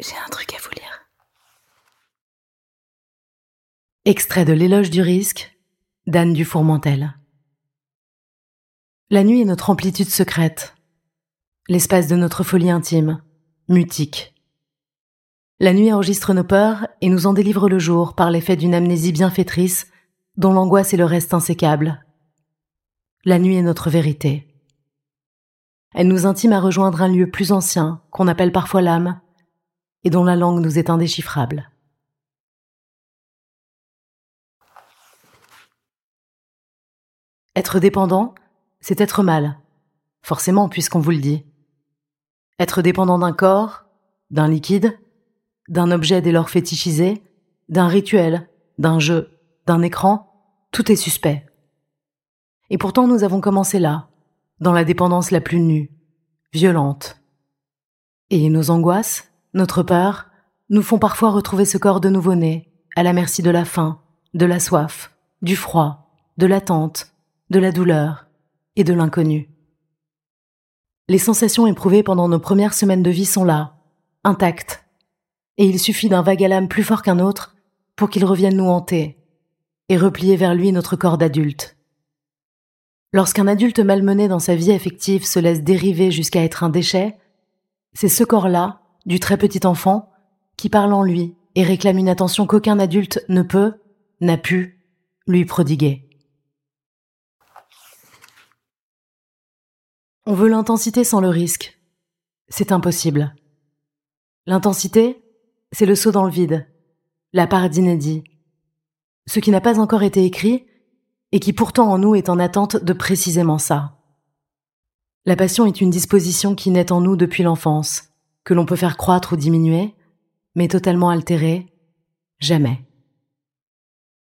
J'ai un truc à vous lire. Extrait de L'éloge du risque d'Anne Dufourmentel. La nuit est notre amplitude secrète, l'espace de notre folie intime, mutique. La nuit enregistre nos peurs et nous en délivre le jour par l'effet d'une amnésie bienfaitrice dont l'angoisse est le reste insécable. La nuit est notre vérité. Elle nous intime à rejoindre un lieu plus ancien qu'on appelle parfois l'âme et dont la langue nous est indéchiffrable. Être dépendant, c'est être mal, forcément puisqu'on vous le dit. Être dépendant d'un corps, d'un liquide, d'un objet dès lors fétichisé, d'un rituel, d'un jeu, d'un écran, tout est suspect. Et pourtant nous avons commencé là, dans la dépendance la plus nue, violente. Et nos angoisses, notre peur, nous font parfois retrouver ce corps de nouveau-né, à la merci de la faim, de la soif, du froid, de l'attente, de la douleur et de l'inconnu. Les sensations éprouvées pendant nos premières semaines de vie sont là, intactes, et il suffit d'un vague à l'âme plus fort qu'un autre pour qu'il revienne nous hanter et replier vers lui notre corps d'adulte. Lorsqu'un adulte malmené dans sa vie affective se laisse dériver jusqu'à être un déchet, c'est ce corps-là, du très petit enfant, qui parle en lui et réclame une attention qu'aucun adulte ne peut, n'a pu, lui prodiguer. On veut l'intensité sans le risque. C'est impossible. L'intensité, c'est le saut dans le vide, la part d'inédit. Ce qui n'a pas encore été écrit, et qui pourtant en nous est en attente de précisément ça. La passion est une disposition qui naît en nous depuis l'enfance, que l'on peut faire croître ou diminuer, mais totalement altérée, jamais.